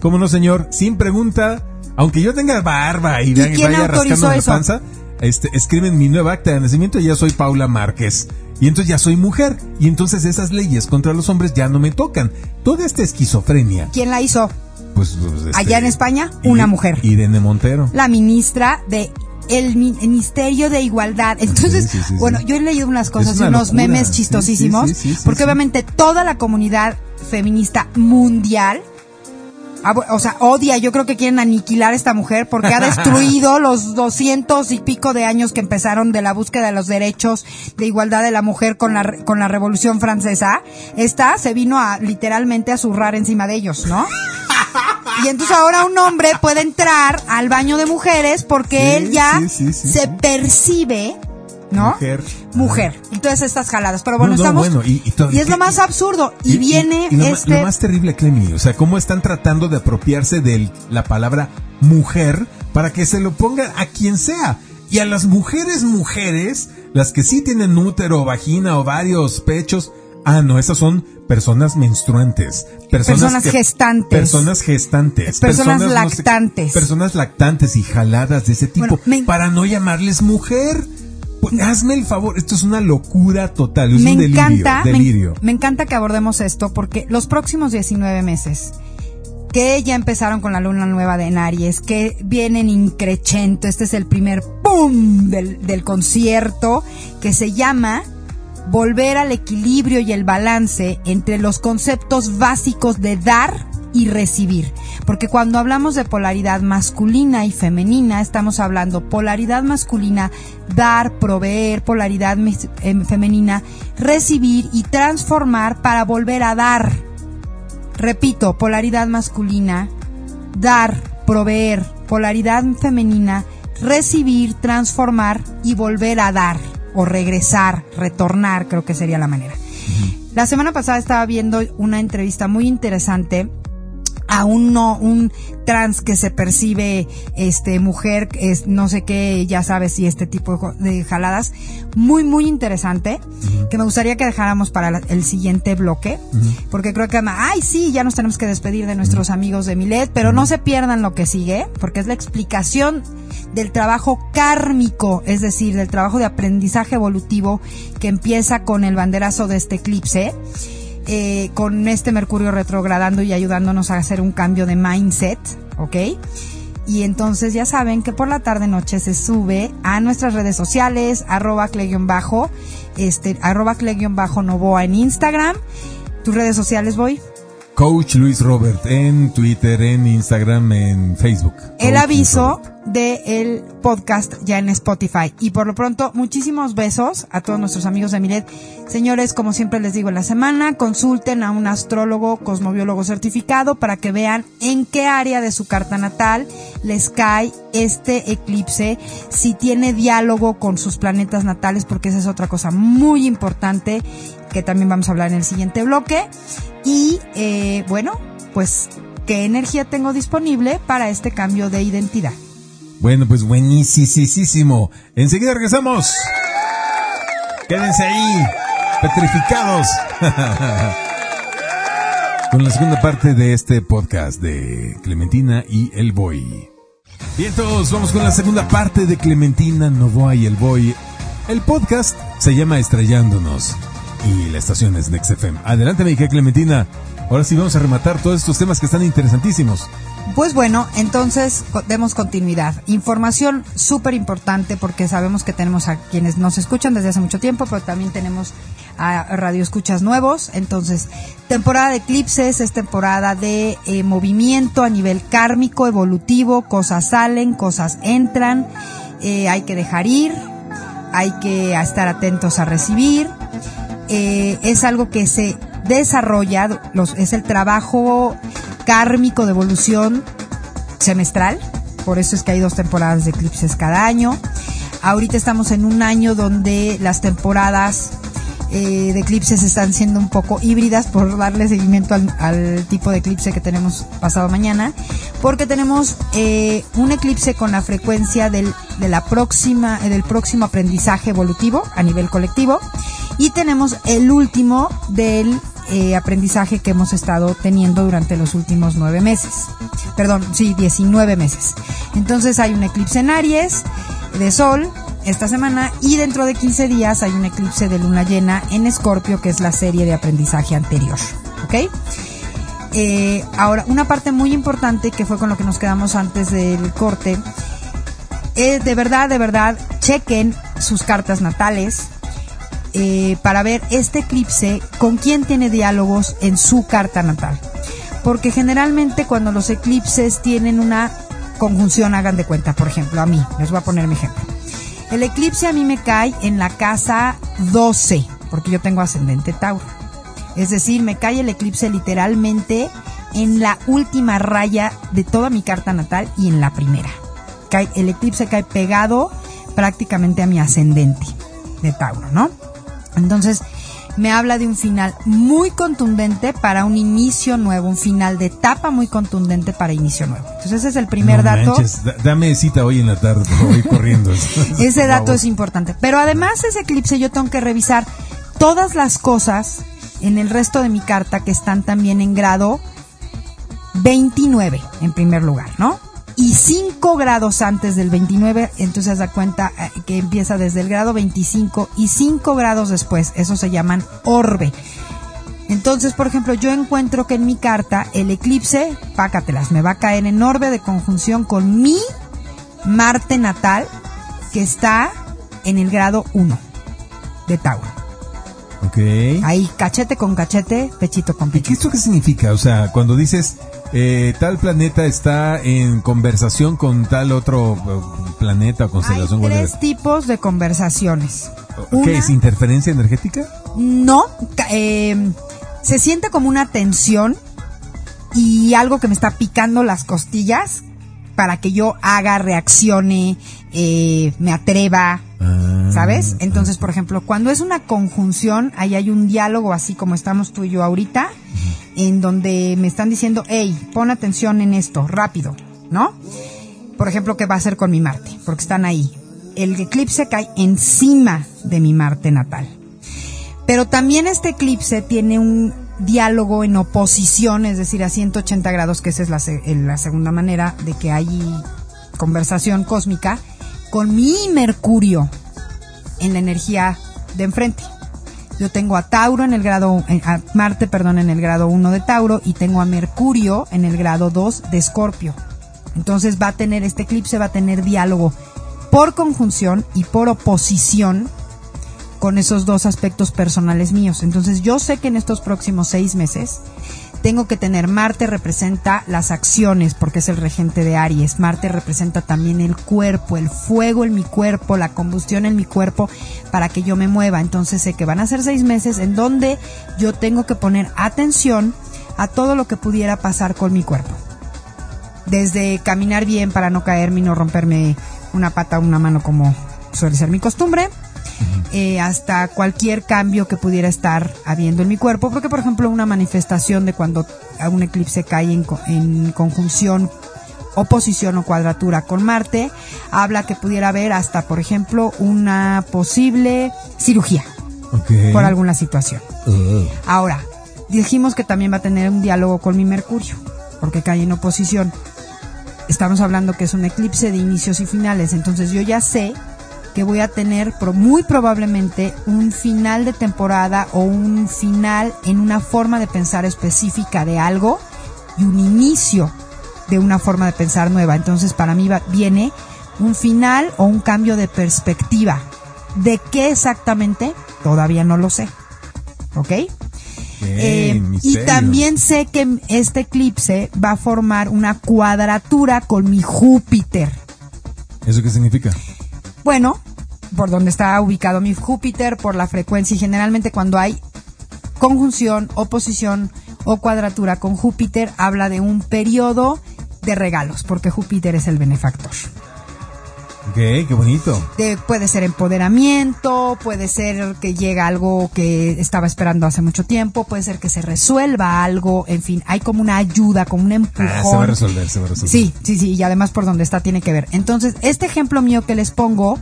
¿Cómo no, señor? Sin pregunta, aunque yo tenga barba y,
¿Y
vaya rascando la panza, este, escriben mi nueva acta de nacimiento y ya soy Paula Márquez. Y entonces ya soy mujer. Y entonces esas leyes contra los hombres ya no me tocan. Toda esta esquizofrenia.
¿Quién la hizo?
Pues, pues este,
Allá en España, una mujer.
Irene Montero.
La ministra de el Ministerio de Igualdad. Entonces,
Sí, sí, sí,
bueno, yo he leído unas cosas
una
unos
locura.
memes
Sí,
chistosísimos,
sí, sí, sí, sí,
porque obviamente toda la comunidad feminista mundial o sea, odia, yo creo que quieren aniquilar a esta mujer porque ha destruido los doscientos y pico de años que empezaron de la búsqueda de los derechos de igualdad de la mujer con la, con la Revolución Francesa. Esta se vino a literalmente a zurrar encima de ellos, ¿no? Y entonces ahora un hombre puede entrar al baño de mujeres porque
Sí,
él ya
sí, sí, sí,
se percibe, ¿no?
Mujer.
Mujer. Y todas estas jaladas. Pero bueno,
No, no,
estamos.
bueno, y- y todo-
es lo más absurdo. Y, viene
y lo,
este.
lo más terrible, Clemi, o sea, cómo están tratando de apropiarse de la palabra mujer para que se lo pongan a quien sea. Y a las mujeres, mujeres, las que sí tienen útero, vagina, ovarios, pechos, ah, no, esas son personas menstruantes. Personas,
Personas
que-
gestantes.
Personas gestantes.
Personas
no sé-
lactantes.
personas lactantes y jaladas de ese tipo.
Bueno, me-
para no llamarles mujer. Pues, hazme el favor, esto es una locura total, es
me
un delirio,
encanta, me-
delirio.
Me, encanta que abordemos esto porque los próximos 19 meses que ya empezaron con la luna nueva de en Aries, que vienen increchento, este es el primer ¡pum! del, del concierto que se llama volver al equilibrio y el balance entre los conceptos básicos de dar y recibir. Porque cuando hablamos de polaridad masculina y femenina, estamos hablando polaridad masculina, dar, proveer, polaridad em, femenina, recibir y transformar para volver a dar. Repito, polaridad masculina, dar, proveer, polaridad femenina, recibir, transformar y volver a dar o regresar, retornar, creo que sería la manera. La semana pasada estaba viendo una entrevista muy interesante a un no, un trans que se percibe este mujer, es no sé qué, ya sabes si este tipo de jaladas, muy muy interesante, que me gustaría que dejáramos para la- el siguiente bloque, porque creo que ay sí, ya nos tenemos que despedir de nuestros amigos de Milet, pero no se pierdan lo que sigue, porque es la explicación del trabajo kármico, es decir, del trabajo de aprendizaje evolutivo que empieza con el banderazo de este eclipse eh, con este Mercurio retrogradando y ayudándonos a hacer un cambio de mindset, ¿ok? Y entonces ya saben que por la tarde noche se sube a nuestras redes sociales, arroba cle-bajo, este, arroba cle-bajo Novoa en Instagram. ¿Tus redes sociales, voy?
Coach Luis Robert en Twitter, en Instagram, en Facebook.
el
Coach
aviso
Robert.
de el podcast ya en Spotify. Y por lo pronto, muchísimos besos a todos nuestros amigos de Milet. Señores, como siempre les digo en la semana, consulten a un astrólogo, cosmobiólogo certificado para que vean en qué área de su carta natal les cae este eclipse, si tiene diálogo con sus planetas natales, porque esa es otra cosa muy importante que también vamos a hablar en el siguiente bloque. Y eh, bueno, pues qué energía tengo disponible para este cambio de identidad.
Bueno, pues buenísimo. Enseguida regresamos. Quédense ahí, petrificados. Con la segunda parte de este podcast de Clementina y el Boy. Bien, todos vamos con la segunda parte de Clementina, Novoa y el Boy. El podcast se llama Estrellándonos y la estación es Next FM. Adelante, mi hija Clementina. Ahora sí vamos a rematar todos estos temas que están interesantísimos.
Pues bueno, entonces demos continuidad. Información súper importante porque sabemos que tenemos a quienes nos escuchan desde hace mucho tiempo, pero también tenemos a radioescuchas nuevos. Entonces, temporada de eclipses es temporada de eh, movimiento a nivel kármico, evolutivo, cosas salen, cosas entran, eh, hay que dejar ir, hay que estar atentos a recibir. Eh, es algo que se desarrolla, es el trabajo kármico de evolución semestral, por eso es que hay dos temporadas de eclipses cada año. Ahorita estamos en un año donde las temporadas eh, de eclipses están siendo un poco híbridas por darle seguimiento al, tipo de eclipse que tenemos pasado mañana, porque tenemos eh, un eclipse con la frecuencia del, de la próxima, del próximo aprendizaje evolutivo a nivel colectivo y tenemos el último del eh, aprendizaje que hemos estado teniendo durante los últimos nueve meses. Perdón, sí, 19 meses. Entonces hay un eclipse en Aries de Sol esta semana y dentro de 15 días hay un eclipse de luna llena en Escorpio que es la serie de aprendizaje anterior. ¿Ok? Eh, ahora, una parte muy importante que fue con lo que nos quedamos antes del corte, es de verdad, de verdad, chequen sus cartas natales, eh, para ver este eclipse con quién tiene diálogos en su carta natal. Porque generalmente cuando los eclipses tienen una conjunción, hagan de cuenta, por ejemplo, a mí, les voy a poner mi ejemplo. El eclipse a mí me cae en la casa 12, porque yo tengo ascendente Tauro. Es decir, me cae el eclipse literalmente en la última raya de toda mi carta natal y en la primera. El eclipse cae pegado prácticamente a mi ascendente de Tauro, ¿no? Entonces, me habla de un final muy contundente para un inicio nuevo, un final de etapa muy contundente para inicio nuevo. Entonces ese es el primer dato.
dame cita hoy en la tarde, voy corriendo.
ese dato es importante. Pero además ese eclipse yo tengo que revisar todas las cosas en el resto de mi carta que están también en grado 29 en primer lugar, ¿no? Y 5 grados antes del 29, entonces da cuenta eh, que empieza desde el grado 25 y 5 grados después, eso se llaman orbe. Entonces, por ejemplo, yo encuentro que en mi carta el eclipse, pácatelas, me va a caer en orbe de conjunción con mi Marte natal, que está en el grado 1 de Tauro.
Ok.
Ahí, cachete con cachete, pechito con pechito.
¿Y esto qué significa? O sea, cuando dices eh, tal planeta está en conversación con tal otro eh, planeta o constelación.
Hay tres tipos de conversaciones.
¿Qué es interferencia energética?
No, eh, se siente como una tensión y algo que me está picando las costillas para que yo haga, reaccione, me atreva, ah, ¿sabes? Entonces, por ejemplo, cuando es una conjunción, ahí hay un diálogo así como estamos tú y yo ahorita, en donde me están diciendo, hey, pon atención en esto, rápido, ¿no? Por ejemplo, ¿qué va a hacer con mi Marte? Porque están ahí. El eclipse cae encima de mi Marte natal. Pero también este eclipse tiene un diálogo en oposición, es decir, a 180 grados, que esa es la, la segunda manera de que hay conversación cósmica, con mi Mercurio en la energía de enfrente. Yo tengo a Tauro en el grado, a Marte, perdón, en el grado 1 de Tauro y tengo a Mercurio en el grado 2 de Escorpio. Entonces va a tener, este eclipse va a tener diálogo por conjunción y por oposición con esos dos aspectos personales míos. Entonces yo sé que en estos próximos seis meses tengo que tener, Marte representa las acciones porque es el regente de Aries, Marte representa también el cuerpo, el fuego en mi cuerpo, la combustión en mi cuerpo para que yo me mueva. Entonces sé que van a ser seis meses en donde yo tengo que poner atención a todo lo que pudiera pasar con mi cuerpo. Desde caminar bien para no caerme y no romperme una pata o una mano como suele ser mi costumbre, eh, hasta cualquier cambio que pudiera estar habiendo en mi cuerpo, porque por ejemplo una manifestación de cuando un eclipse cae en, en conjunción oposición o cuadratura con Marte, habla que pudiera haber hasta, por ejemplo, una posible cirugía por alguna situación. Ahora, dijimos que también va a tener un diálogo con mi Mercurio, porque cae en oposición. Estamos hablando que es un eclipse de inicios y finales, entonces yo ya sé que voy a tener muy probablemente un final de temporada o un final en una forma de pensar específica de algo y un inicio de una forma de pensar nueva. Entonces para mí viene un final o un cambio de perspectiva. ¿De qué exactamente? Todavía no lo sé. ¿Ok? Eh, y también sé que este eclipse va a formar una cuadratura con mi Júpiter.
¿Eso qué significa?
Bueno, por donde está ubicado mi Júpiter, por la frecuencia y generalmente cuando hay conjunción, oposición o cuadratura con Júpiter, habla de un periodo de regalos, porque Júpiter es el benefactor.
Ok, qué bonito.
puede ser empoderamiento, puede ser que llega algo que estaba esperando hace mucho tiempo, puede ser que se resuelva algo, en fin, hay como una ayuda, como un empujón. Ah,
se va a resolver, se va a resolver.
Sí, sí, sí, y además por donde está tiene que ver. Entonces, este ejemplo mío que les pongo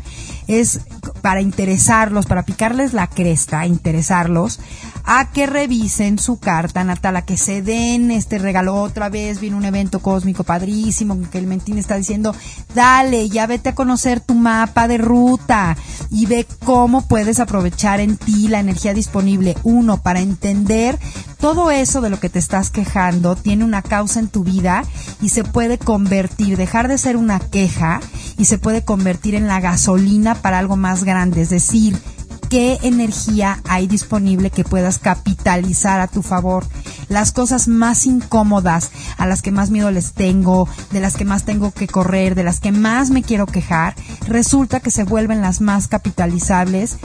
es para interesarlos, para picarles la cresta, interesarlos a que revisen su carta natal, a que se den este regalo otra vez. Viene un evento cósmico padrísimo que el Mentín está diciendo, dale, ya vete a conocer tu mapa de ruta y ve cómo puedes aprovechar en ti la energía disponible. Uno, para entender todo eso de lo que te estás quejando tiene una causa en tu vida y se puede convertir, dejar de ser una queja y se puede convertir en la gasolina para algo más grande. Es decir, qué energía hay disponible que puedas capitalizar a tu favor. Las cosas más incómodas, a las que más miedo les tengo, de las que más tengo que correr, de las que más me quiero quejar, resulta que se vuelven las más capitalizables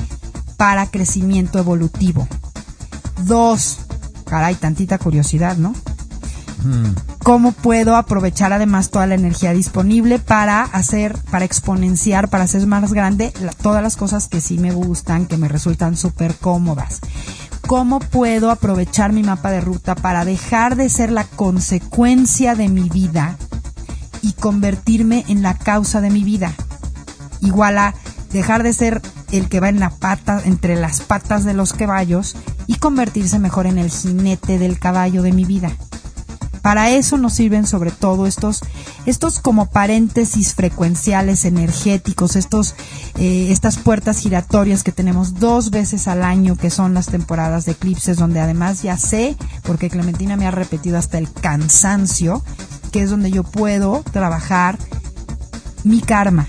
para crecimiento evolutivo. Dos, caray, tantita curiosidad, ¿no? ¿Cómo puedo aprovechar además toda la energía disponible para hacer, para exponenciar, para hacer más grande todas las cosas que sí me gustan, que me resultan súper cómodas? ¿Cómo puedo aprovechar mi mapa de ruta para dejar de ser la consecuencia de mi vida y convertirme en la causa de mi vida? Igual a dejar de ser el que va en la pata, entre las patas de los caballos y convertirse mejor en el jinete del caballo de mi vida. Para eso nos sirven sobre todo estos, estos como paréntesis frecuenciales energéticos, estos, eh, estas puertas giratorias que tenemos dos veces al año, que son las temporadas de eclipses, donde además ya sé, porque Clementina me ha repetido hasta el cansancio, que es donde yo puedo trabajar mi karma.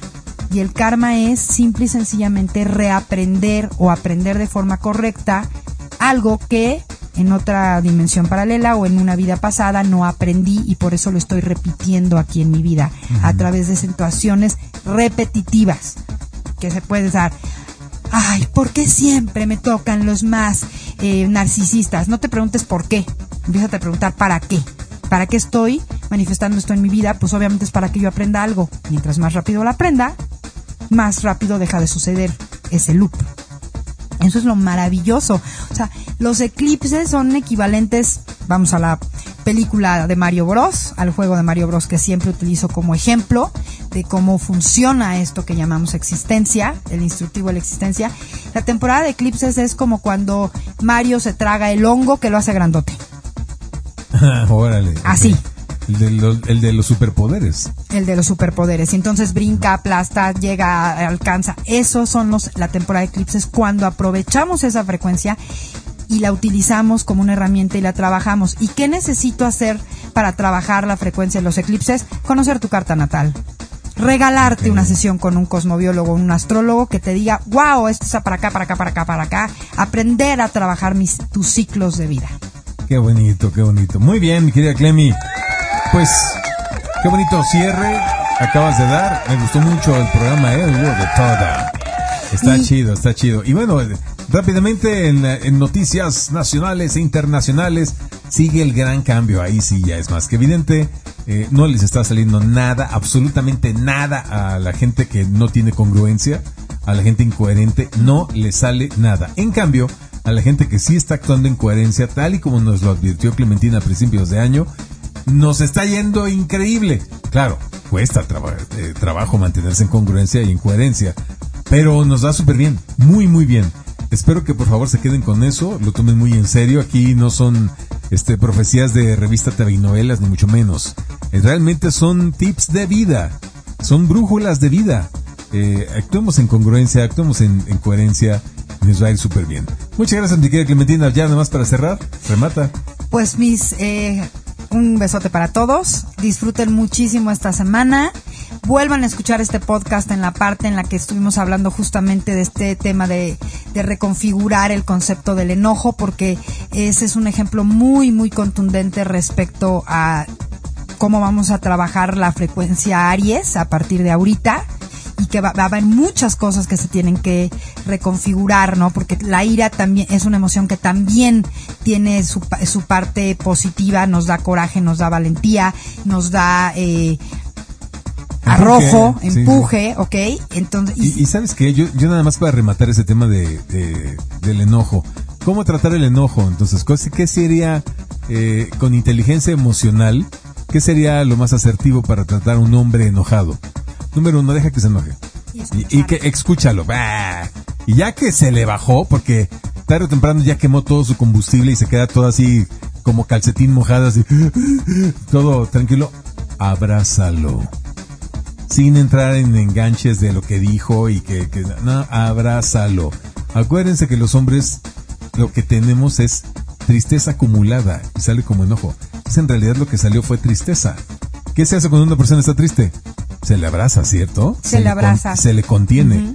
Y el karma es simple y sencillamente reaprender o aprender de forma correcta algo que en otra dimensión paralela o en una vida pasada no aprendí y por eso lo estoy repitiendo aquí en mi vida a través de situaciones repetitivas que se puede dar. Ay, ¿por qué siempre me tocan los más eh, narcisistas? No te preguntes por qué, empieza a preguntar para qué. ¿Para qué estoy manifestando esto en mi vida? Pues obviamente es para que yo aprenda algo. Mientras más rápido lo aprenda, más rápido deja de suceder ese loop. Eso es lo maravilloso. O sea, los eclipses son equivalentes, vamos a la película de Mario Bros, al juego de Mario Bros que siempre utilizo como ejemplo de cómo funciona esto que llamamos existencia, el instructivo de la existencia. La temporada de eclipses es como cuando Mario se traga el hongo que lo hace grandote.
Órale.
Así.
El de, los, el de los superpoderes.
El de los superpoderes. Entonces brinca, aplasta, llega, alcanza. Esos son los, la temporada de eclipses cuando aprovechamos esa frecuencia y la utilizamos como una herramienta y la trabajamos. ¿Y qué necesito hacer para trabajar la frecuencia de los eclipses? Conocer tu carta natal. Regalarte una sesión con un cosmobiólogo, un astrólogo que te diga, wow, esto está para acá, para acá, para acá, para acá. Aprender a trabajar mis, tus ciclos de vida.
Qué bonito, qué bonito. Muy bien, mi querida Clemi. Pues, qué bonito cierre acabas de dar. Me gustó mucho el programa, ¿eh? Hubo de toda. Está chido, está chido. Y bueno, rápidamente en, noticias nacionales e internacionales sigue el gran cambio. Ahí sí ya es más que evidente. Eh, no les está saliendo nada, absolutamente nada a la gente que no tiene congruencia a la gente incoherente no le sale nada. En cambio, a la gente que sí está actuando en coherencia, tal y como nos lo advirtió Clementina a principios de año, nos está yendo increíble. Claro, cuesta eh, trabajo mantenerse en congruencia y en coherencia, pero nos da súper bien, muy, muy bien. Espero que por favor se queden con eso, lo tomen muy en serio. Aquí no son este, profecías de revista TV novelas, ni mucho menos. Eh, realmente son tips de vida, son brújulas de vida. Eh, actuemos en congruencia, actuemos en, coherencia, nos va a ir súper bien. Muchas gracias, mi querida Clementina. Ya nada más para cerrar, remata.
Pues mis eh, un besote para todos. Disfruten muchísimo esta semana. Vuelvan a escuchar este podcast en la parte en la que estuvimos hablando justamente de este tema de, de reconfigurar el concepto del enojo, porque ese es un ejemplo muy, muy contundente respecto a cómo vamos a trabajar la frecuencia Aries a partir de ahorita que va, a haber muchas cosas que se tienen que reconfigurar, ¿no? Porque la ira también es una emoción que también tiene su, su parte positiva, nos da coraje, nos da valentía, nos da eh, arrojo, empuje, ¿ok? Entonces,
y, sabes que yo, yo nada más para rematar ese tema de, del enojo. ¿Cómo tratar el enojo? Entonces, ¿qué sería eh, con inteligencia emocional? ¿Qué sería lo más asertivo para tratar a un hombre enojado? Número uno, deja que se enoje. Y, que escúchalo. Y ya que se le bajó, porque tarde o temprano ya quemó todo su combustible y se queda todo así como calcetín mojado, así, todo tranquilo, abrázalo. Sin entrar en enganches de lo que dijo y que, que no, abrázalo. Acuérdense que los hombres lo que tenemos es tristeza acumulada y sale como enojo. Es en realidad lo que salió fue tristeza. ¿Qué se hace cuando una persona está triste? Se le abraza, ¿cierto?
Se, le abraza.
se le contiene.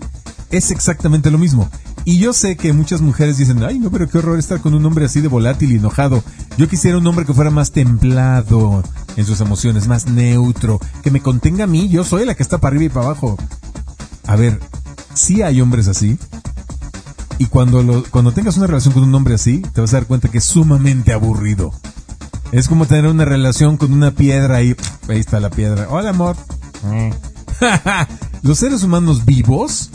Es exactamente lo mismo. Y yo sé que muchas mujeres dicen, ay, no, pero qué horror estar con un hombre así de volátil y enojado. Yo quisiera un hombre que fuera más templado en sus emociones, más neutro, que me contenga a mí. Yo soy la que está para arriba y para abajo. A ver, sí hay hombres así. Y cuando, lo, cuando tengas una relación con un hombre así, te vas a dar cuenta que es sumamente aburrido. Es como tener una relación con una piedra y ahí está la piedra. Hola, amor. Los seres humanos vivos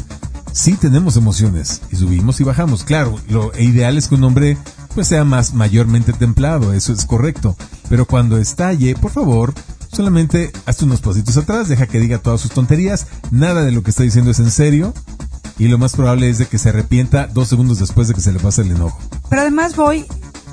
sí tenemos emociones y subimos y bajamos. Claro, lo ideal es que un hombre pues sea más mayormente templado, eso es correcto. Pero cuando estalle, por favor, solamente hazte unos pasitos atrás, deja que diga todas sus tonterías, nada de lo que está diciendo es en serio. Y lo más probable es de que se arrepienta dos segundos después de que se le pase el enojo.
Pero además voy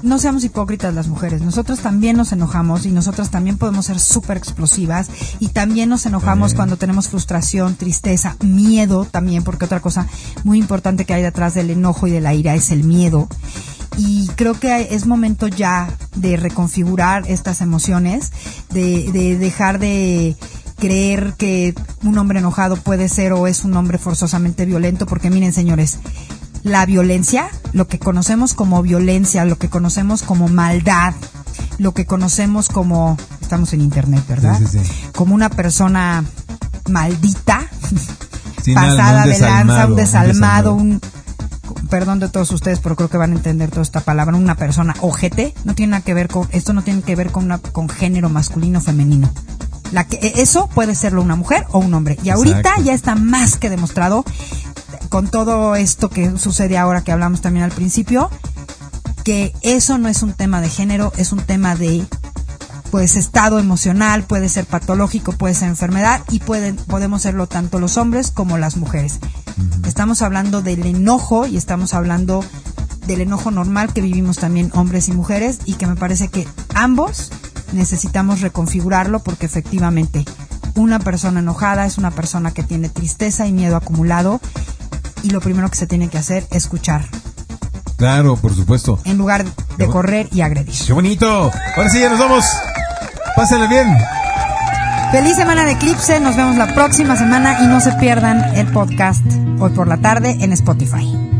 no seamos hipócritas las mujeres. Nosotros también nos enojamos y nosotras también podemos ser súper explosivas y también nos enojamos cuando tenemos frustración, tristeza, miedo también, porque otra cosa muy importante que hay detrás del enojo y de la ira es el miedo. Y creo que es momento ya de reconfigurar estas emociones, de, de dejar de creer que un hombre enojado puede ser o es un hombre forzosamente violento, porque miren señores, la violencia, lo que conocemos como violencia, lo que conocemos como maldad, lo que conocemos como, estamos en internet, ¿verdad? Como una persona maldita, pasada de lanza, un desalmado, un, perdón de todos ustedes, pero creo que van a entender toda esta palabra, una persona ojete, no tiene nada que ver con, esto no tiene que ver con una, con género masculino o femenino. La que, eso puede serlo una mujer o un hombre. Y ahorita ya está más que demostrado con todo esto que sucede ahora que hablamos también al principio, que eso no es un tema de género, es un tema de pues estado emocional, puede ser patológico, puede ser enfermedad y pueden, podemos serlo tanto los hombres como las mujeres. Estamos hablando del enojo y estamos hablando del enojo normal que vivimos también hombres y mujeres y que me parece que ambos necesitamos reconfigurarlo porque efectivamente una persona enojada es una persona que tiene tristeza y miedo acumulado y lo primero que se tiene que hacer es escuchar.
Claro, por supuesto.
En lugar de correr y agredir.
¡Qué bonito! Ahora sí, ya nos vamos. Pásenle bien.
Feliz semana de Eclipse. Nos vemos la próxima semana y no se pierdan el podcast hoy por la tarde en Spotify.